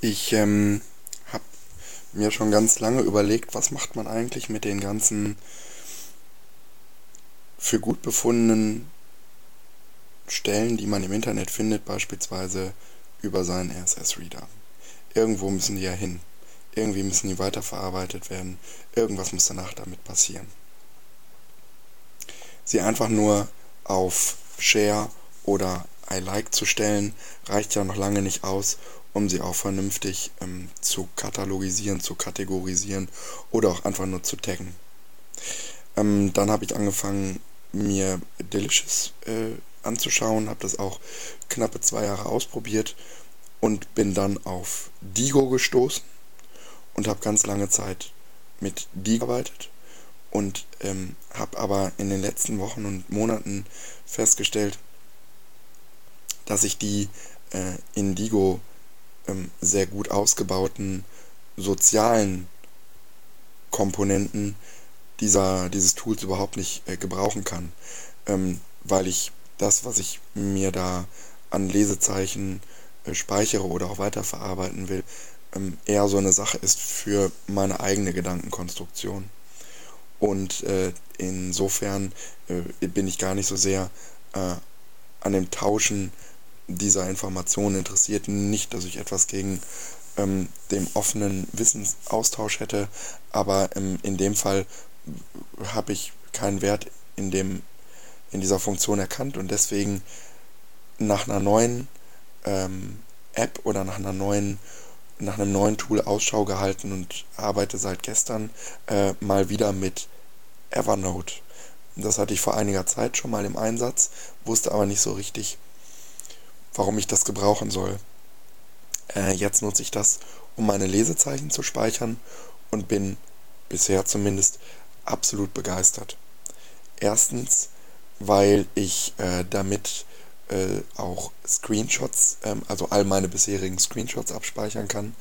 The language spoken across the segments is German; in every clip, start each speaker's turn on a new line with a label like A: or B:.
A: Ich ähm, habe mir schon ganz lange überlegt, was macht man eigentlich mit den ganzen für gut befundenen Stellen, die man im Internet findet, beispielsweise über seinen RSS-Reader. Irgendwo müssen die ja hin. Irgendwie müssen die weiterverarbeitet werden. Irgendwas muss danach damit passieren. Sie einfach nur auf Share oder I like zu stellen, reicht ja noch lange nicht aus, um sie auch vernünftig ähm, zu katalogisieren, zu kategorisieren oder auch einfach nur zu taggen. Ähm, dann habe ich angefangen, mir Delicious äh, anzuschauen, habe das auch knappe zwei Jahre ausprobiert und bin dann auf Digo gestoßen und habe ganz lange Zeit mit Digo gearbeitet und ähm, habe aber in den letzten Wochen und Monaten festgestellt, dass ich die äh, in Digo ähm, sehr gut ausgebauten sozialen Komponenten dieser, dieses Tools überhaupt nicht äh, gebrauchen kann, ähm, weil ich das, was ich mir da an Lesezeichen äh, speichere oder auch weiterverarbeiten will, ähm, eher so eine Sache ist für meine eigene Gedankenkonstruktion. Und äh, insofern äh, bin ich gar nicht so sehr äh, an dem Tauschen dieser Informationen interessiert. Nicht, dass ich etwas gegen ähm, dem offenen Wissensaustausch hätte, aber ähm, in dem Fall habe ich keinen Wert in, dem, in dieser Funktion erkannt und deswegen nach einer neuen ähm, App oder nach einer neuen nach einem neuen Tool Ausschau gehalten und arbeite seit gestern äh, mal wieder mit Evernote. Das hatte ich vor einiger Zeit schon mal im Einsatz, wusste aber nicht so richtig, warum ich das gebrauchen soll. Äh, jetzt nutze ich das, um meine Lesezeichen zu speichern und bin bisher zumindest absolut begeistert. Erstens, weil ich äh, damit äh, auch Screenshots, ähm, also all meine bisherigen Screenshots abspeichern kann.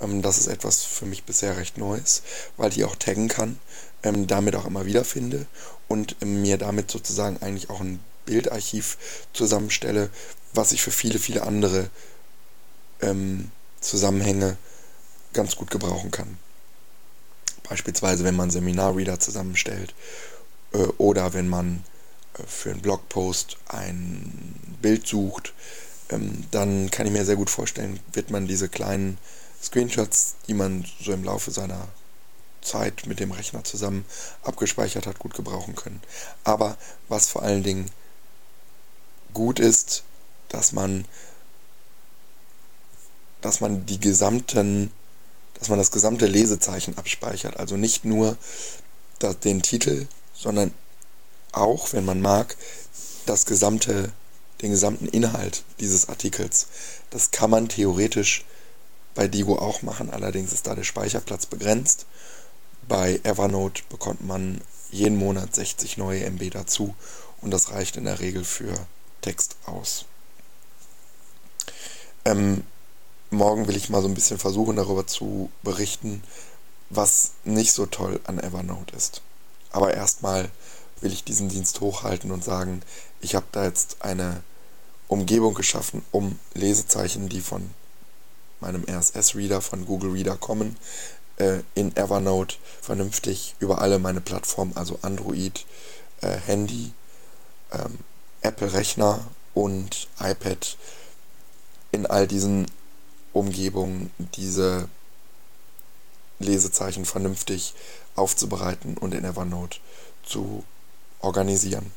A: Ähm, das ist etwas für mich bisher recht Neues, weil ich auch taggen kann, ähm, damit auch immer wieder finde und mir damit sozusagen eigentlich auch ein Bildarchiv zusammenstelle, was ich für viele, viele andere ähm, Zusammenhänge ganz gut gebrauchen kann. Beispielsweise, wenn man Seminarreader zusammenstellt äh, oder wenn man äh, für einen Blogpost ein Bild sucht, ähm, dann kann ich mir sehr gut vorstellen, wird man diese kleinen Screenshots, die man so im Laufe seiner Zeit mit dem Rechner zusammen abgespeichert hat, gut gebrauchen können. Aber was vor allen Dingen gut ist, dass man, dass man die gesamten, dass man das gesamte Lesezeichen abspeichert. Also nicht nur den Titel, sondern auch, wenn man mag, das gesamte, den gesamten Inhalt dieses Artikels. Das kann man theoretisch bei Digo auch machen, allerdings ist da der Speicherplatz begrenzt. Bei Evernote bekommt man jeden Monat 60 neue MB dazu und das reicht in der Regel für Text aus. Ähm, morgen will ich mal so ein bisschen versuchen, darüber zu berichten, was nicht so toll an Evernote ist. Aber erstmal will ich diesen Dienst hochhalten und sagen, ich habe da jetzt eine Umgebung geschaffen, um Lesezeichen, die von meinem RSS-Reader, von Google Reader kommen, äh, in Evernote vernünftig über alle meine Plattformen, also Android, äh, Handy, ähm, Apple-Rechner und iPad in all diesen Umgebungen diese Lesezeichen vernünftig aufzubereiten und in Evernote zu organisieren.